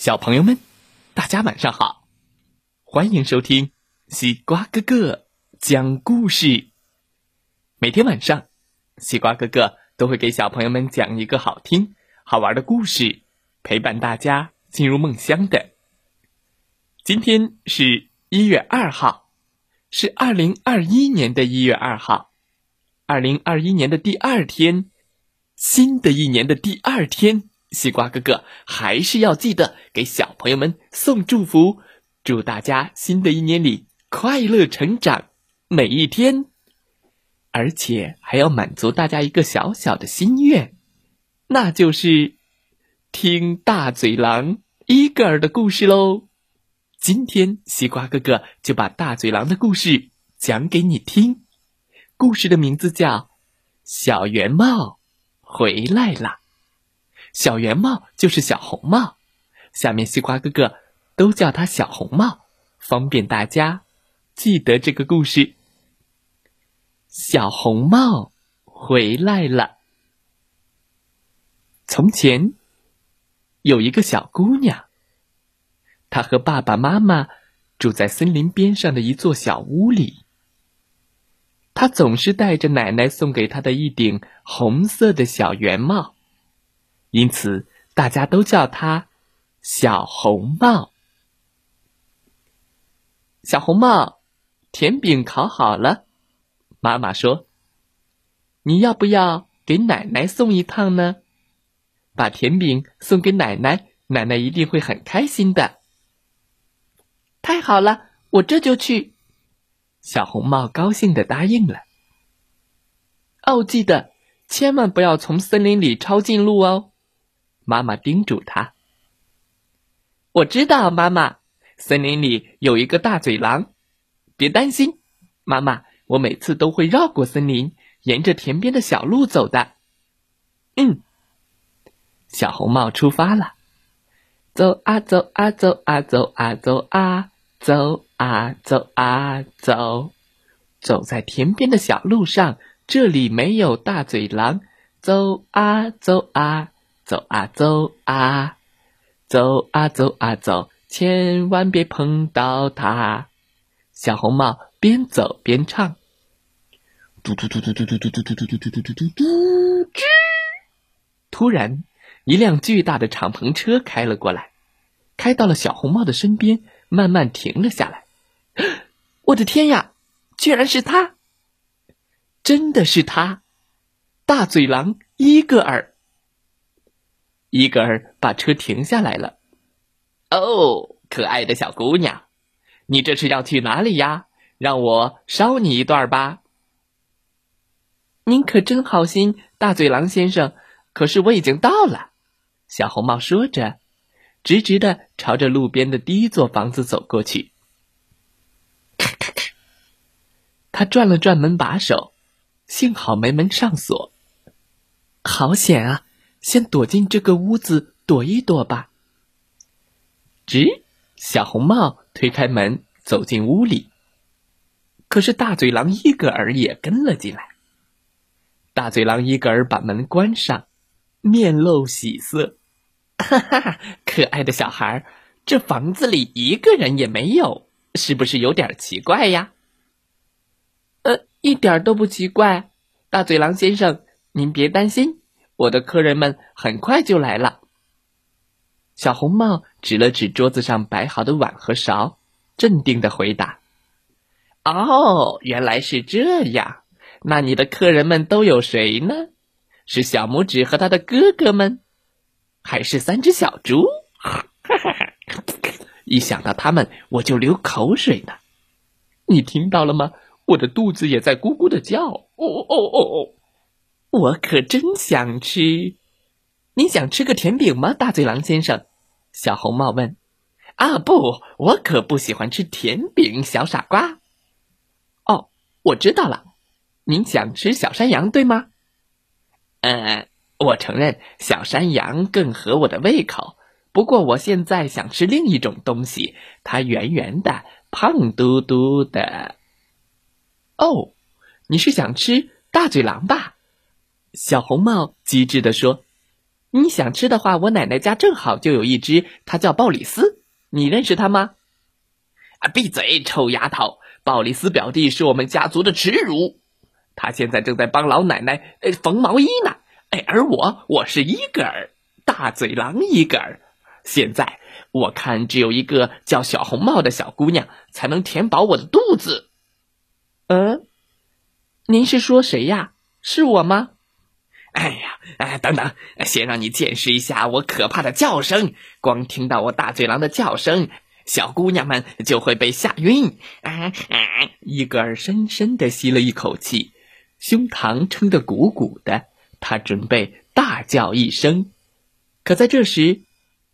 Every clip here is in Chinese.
小朋友们，大家晚上好！欢迎收听西瓜哥哥讲故事。每天晚上，西瓜哥哥都会给小朋友们讲一个好听、好玩的故事，陪伴大家进入梦乡的。今天是一月二号，是二零二一年的一月二号，二零二一年的第二天，新的一年的第二天。西瓜哥哥还是要记得给小朋友们送祝福，祝大家新的一年里快乐成长每一天，而且还要满足大家一个小小的心愿，那就是听大嘴狼伊格尔的故事喽。今天西瓜哥哥就把大嘴狼的故事讲给你听，故事的名字叫《小圆帽回来了》。小圆帽就是小红帽，下面西瓜哥哥都叫它小红帽，方便大家记得这个故事。小红帽回来了。从前有一个小姑娘，她和爸爸妈妈住在森林边上的一座小屋里。她总是戴着奶奶送给她的一顶红色的小圆帽。因此，大家都叫它小红帽。小红帽，甜饼烤好了。妈妈说：“你要不要给奶奶送一趟呢？把甜饼送给奶奶，奶奶一定会很开心的。”太好了，我这就去。小红帽高兴的答应了。哦，记得千万不要从森林里抄近路哦。妈妈叮嘱他：“我知道，妈妈，森林里有一个大嘴狼，别担心，妈妈，我每次都会绕过森林，沿着田边的小路走的。”嗯，小红帽出发了，走啊走啊走啊走啊走啊走啊走啊。走，走在田边的小路上，这里没有大嘴狼，走啊走啊。走啊走啊，走啊走啊走，千万别碰到它。小红帽边走边唱：嘟嘟嘟嘟嘟嘟嘟嘟嘟嘟嘟嘟嘟嘟嘟嘟。突然，一辆巨大的敞篷车开了过来，开到了小红帽的身边，慢慢停了下来。我的天呀，居然是他！真的是他，大嘴狼伊戈尔。伊格尔把车停下来了。哦，可爱的小姑娘，你这是要去哪里呀？让我捎你一段吧。您可真好心，大嘴狼先生。可是我已经到了。小红帽说着，直直的朝着路边的第一座房子走过去。咔咔咔，他转了转门把手，幸好没门上锁。好险啊！先躲进这个屋子躲一躲吧。吱，小红帽推开门走进屋里，可是大嘴狼伊格尔也跟了进来。大嘴狼伊格尔把门关上，面露喜色：“哈哈，可爱的小孩，这房子里一个人也没有，是不是有点奇怪呀？”“呃，一点都不奇怪，大嘴狼先生，您别担心。”我的客人们很快就来了。小红帽指了指桌子上摆好的碗和勺，镇定的回答：“哦，原来是这样。那你的客人们都有谁呢？是小拇指和他的哥哥们，还是三只小猪？哈哈！一想到他们，我就流口水呢。你听到了吗？我的肚子也在咕咕的叫。哦哦哦哦！”我可真想吃，你想吃个甜饼吗，大嘴狼先生？小红帽问。啊，不，我可不喜欢吃甜饼，小傻瓜。哦，我知道了，您想吃小山羊，对吗？呃，我承认小山羊更合我的胃口，不过我现在想吃另一种东西，它圆圆的，胖嘟嘟的。哦，你是想吃大嘴狼吧？小红帽机智地说：“你想吃的话，我奶奶家正好就有一只，它叫鲍里斯，你认识它吗？啊，闭嘴，臭丫头！鲍里斯表弟是我们家族的耻辱，他现在正在帮老奶奶缝毛衣呢。哎，而我，我是伊格尔，大嘴狼伊格尔。现在我看，只有一个叫小红帽的小姑娘才能填饱我的肚子。嗯，您是说谁呀？是我吗？哎呀，哎，等等，先让你见识一下我可怕的叫声。光听到我大嘴狼的叫声，小姑娘们就会被吓晕。啊啊！伊格尔深深的吸了一口气，胸膛撑得鼓鼓的，他准备大叫一声。可在这时，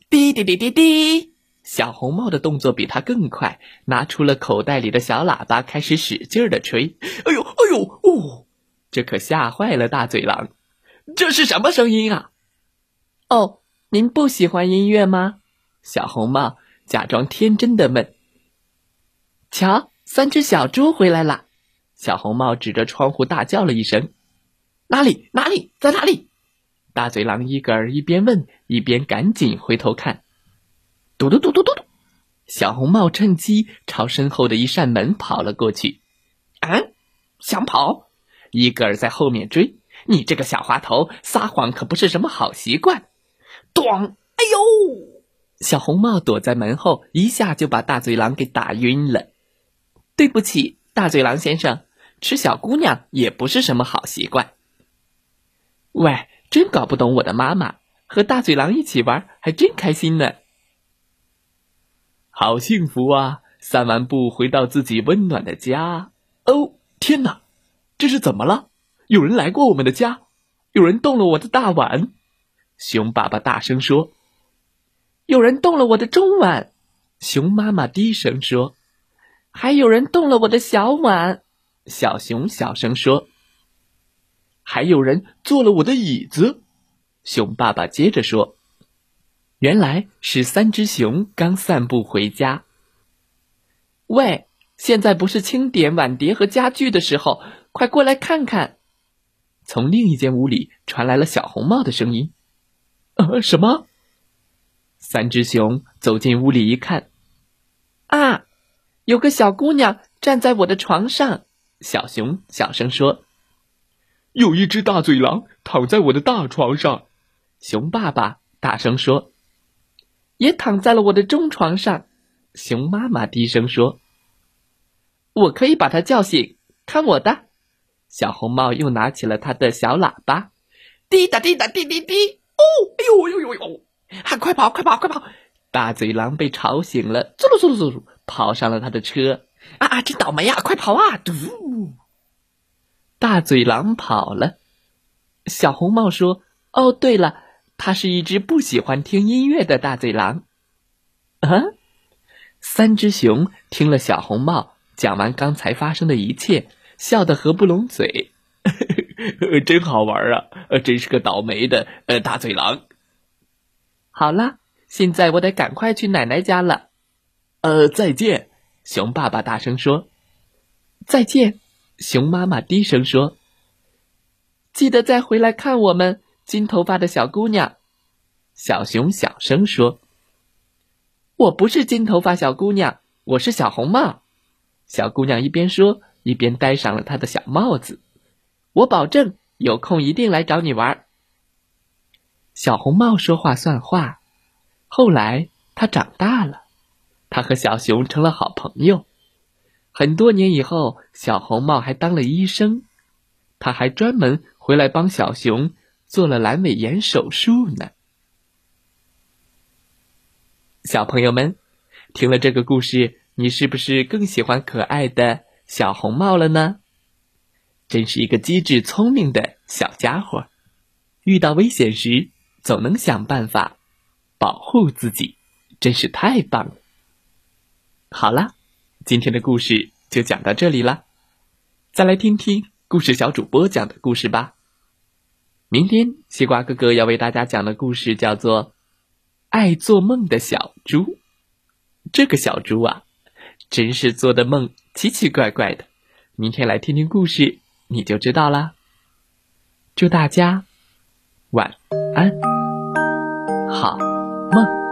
滴滴滴滴滴，小红帽的动作比他更快，拿出了口袋里的小喇叭，开始使劲的吹。哎呦，哎呦，哦！这可吓坏了大嘴狼。这是什么声音啊？哦，您不喜欢音乐吗？小红帽假装天真的问。瞧，三只小猪回来了！小红帽指着窗户大叫了一声：“哪里？哪里？在哪里？”大嘴狼伊格尔一边问，一边赶紧回头看。嘟嘟嘟嘟嘟嘟！小红帽趁机朝身后的一扇门跑了过去。啊，想跑？伊格尔在后面追。你这个小滑头，撒谎可不是什么好习惯。咣！哎呦！小红帽躲在门后，一下就把大嘴狼给打晕了。对不起，大嘴狼先生，吃小姑娘也不是什么好习惯。喂，真搞不懂我的妈妈，和大嘴狼一起玩还真开心呢。好幸福啊！散完步回到自己温暖的家。哦，天哪，这是怎么了？有人来过我们的家，有人动了我的大碗。熊爸爸大声说：“有人动了我的中碗。”熊妈妈低声说：“还有人动了我的小碗。”小熊小声说：“还有人坐了我的椅子。”熊爸爸接着说：“原来是三只熊刚散步回家。”喂，现在不是清点碗碟和家具的时候，快过来看看。从另一间屋里传来了小红帽的声音：“呃，什么？”三只熊走进屋里一看，啊，有个小姑娘站在我的床上。小熊小声说：“有一只大嘴狼躺在我的大床上。”熊爸爸大声说：“也躺在了我的中床上。”熊妈妈低声说：“我可以把它叫醒，看我的。”小红帽又拿起了他的小喇叭，滴答滴答滴滴滴！哦，哎呦呦呦呦！喊快跑快跑快跑！大嘴狼被吵醒了，嗖噜嗖噜嗖噜，跑上了他的车。啊啊，真倒霉呀！快跑啊！嘟！大嘴狼跑了。小红帽说：“哦，对了，它是一只不喜欢听音乐的大嘴狼。”啊！三只熊听了小红帽讲完刚才发生的一切。笑得合不拢嘴，真好玩啊！真是个倒霉的呃大嘴狼。好了，现在我得赶快去奶奶家了。呃，再见！熊爸爸大声说。再见！熊妈妈低声说。记得再回来看我们。金头发的小姑娘，小熊小声说。我不是金头发小姑娘，我是小红帽。小姑娘一边说。一边戴上了他的小帽子，我保证有空一定来找你玩。小红帽说话算话。后来他长大了，他和小熊成了好朋友。很多年以后，小红帽还当了医生，他还专门回来帮小熊做了阑尾炎手术呢。小朋友们，听了这个故事，你是不是更喜欢可爱的？小红帽了呢，真是一个机智聪明的小家伙，遇到危险时总能想办法保护自己，真是太棒了。好了，今天的故事就讲到这里了，再来听听故事小主播讲的故事吧。明天西瓜哥哥要为大家讲的故事叫做《爱做梦的小猪》，这个小猪啊。真是做的梦奇奇怪怪的，明天来听听故事，你就知道啦。祝大家晚安。好梦。